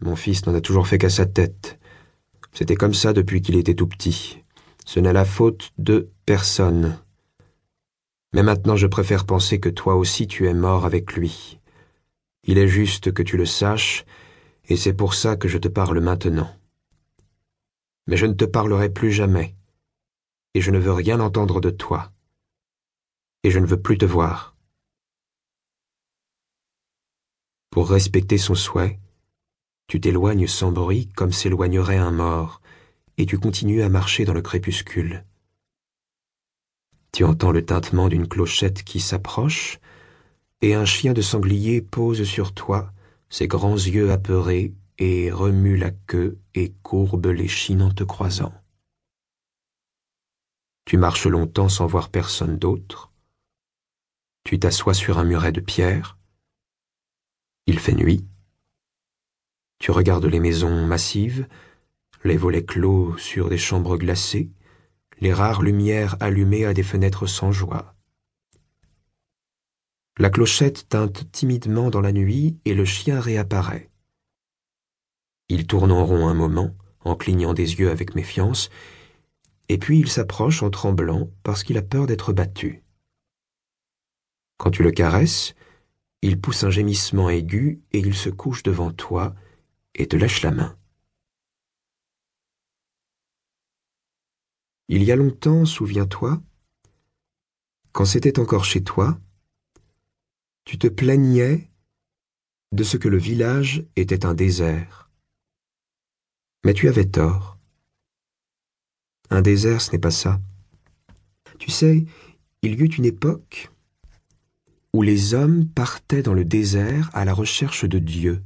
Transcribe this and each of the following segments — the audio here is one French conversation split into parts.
Mon fils n'en a toujours fait qu'à sa tête. C'était comme ça depuis qu'il était tout petit. Ce n'est la faute de personne. Mais maintenant je préfère penser que toi aussi tu es mort avec lui. Il est juste que tu le saches, et c'est pour ça que je te parle maintenant. Mais je ne te parlerai plus jamais, et je ne veux rien entendre de toi, et je ne veux plus te voir. Pour respecter son souhait, tu t'éloignes sans bruit comme s'éloignerait un mort, et tu continues à marcher dans le crépuscule. Tu entends le tintement d'une clochette qui s'approche, et un chien de sanglier pose sur toi, ses grands yeux apeurés, et remue la queue et courbe l'échine en te croisant. Tu marches longtemps sans voir personne d'autre. Tu t'assois sur un muret de pierre. Il fait nuit. Tu regardes les maisons massives, les volets clos sur des chambres glacées, les rares lumières allumées à des fenêtres sans joie. La clochette teinte timidement dans la nuit et le chien réapparaît. Il tourne en rond un moment, en clignant des yeux avec méfiance, et puis il s'approche en tremblant parce qu'il a peur d'être battu. Quand tu le caresses, il pousse un gémissement aigu et il se couche devant toi et te lâche la main. Il y a longtemps, souviens-toi, quand c'était encore chez toi, tu te plaignais de ce que le village était un désert. Mais tu avais tort. Un désert, ce n'est pas ça. Tu sais, il y eut une époque où les hommes partaient dans le désert à la recherche de Dieu.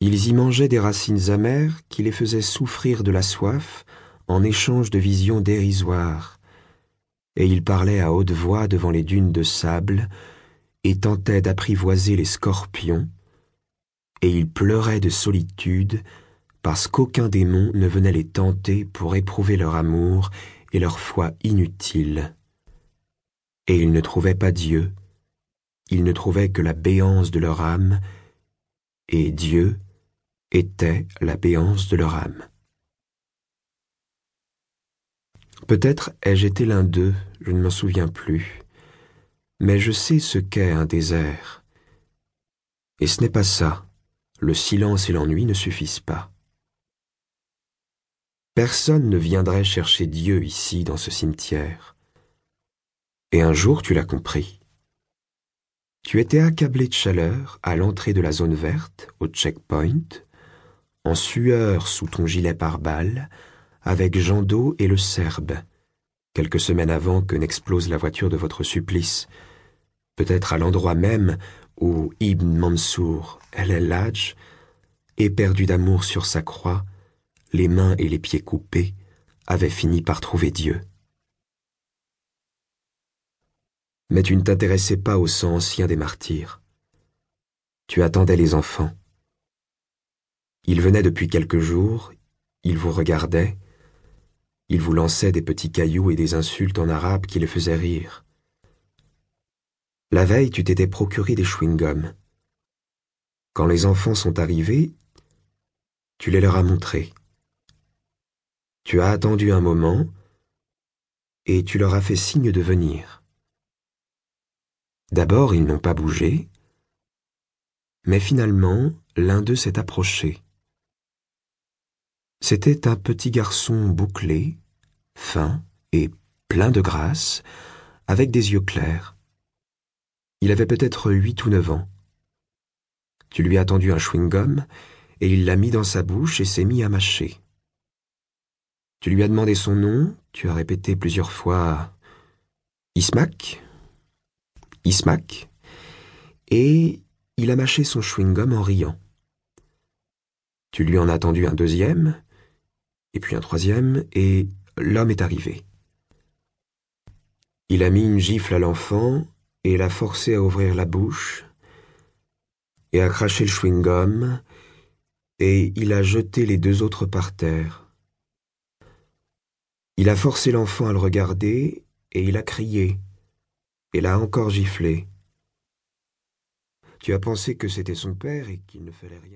Ils y mangeaient des racines amères qui les faisaient souffrir de la soif en échange de visions dérisoires, et ils parlaient à haute voix devant les dunes de sable, et tentaient d'apprivoiser les scorpions, et ils pleuraient de solitude parce qu'aucun démon ne venait les tenter pour éprouver leur amour et leur foi inutile. Et ils ne trouvaient pas Dieu, ils ne trouvaient que la béance de leur âme, et Dieu était la béance de leur âme. Peut-être ai-je été l'un d'eux, je ne m'en souviens plus mais je sais ce qu'est un désert. Et ce n'est pas ça. Le silence et l'ennui ne suffisent pas. Personne ne viendrait chercher Dieu ici dans ce cimetière. Et un jour tu l'as compris. Tu étais accablé de chaleur à l'entrée de la zone verte, au checkpoint, en sueur sous ton gilet pare-balles, avec Jean d'eau et le Serbe, quelques semaines avant que n'explose la voiture de votre supplice, peut-être à l'endroit même où Ibn Mansour el-Hajj, éperdu d'amour sur sa croix, les mains et les pieds coupés, avait fini par trouver Dieu. Mais tu ne t'intéressais pas au sang ancien des martyrs. Tu attendais les enfants. Ils venaient depuis quelques jours, ils vous regardaient, ils vous lançaient des petits cailloux et des insultes en arabe qui les faisaient rire. La veille, tu t'étais procuré des chewing-gums. Quand les enfants sont arrivés, tu les leur as montrés. Tu as attendu un moment et tu leur as fait signe de venir. D'abord, ils n'ont pas bougé, mais finalement, l'un d'eux s'est approché. C'était un petit garçon bouclé, fin et plein de grâce, avec des yeux clairs. Il avait peut-être huit ou neuf ans. Tu lui as tendu un chewing-gum, et il l'a mis dans sa bouche et s'est mis à mâcher. Tu lui as demandé son nom, tu as répété plusieurs fois Ismac, Ismac, et il a mâché son chewing-gum en riant. Tu lui en as tendu un deuxième, et puis un troisième, et l'homme est arrivé. Il a mis une gifle à l'enfant, et l'a forcé à ouvrir la bouche, et à cracher le chewing-gum, et il a jeté les deux autres par terre. Il a forcé l'enfant à le regarder, et il a crié, et l'a encore giflé. Tu as pensé que c'était son père et qu'il ne fallait rien.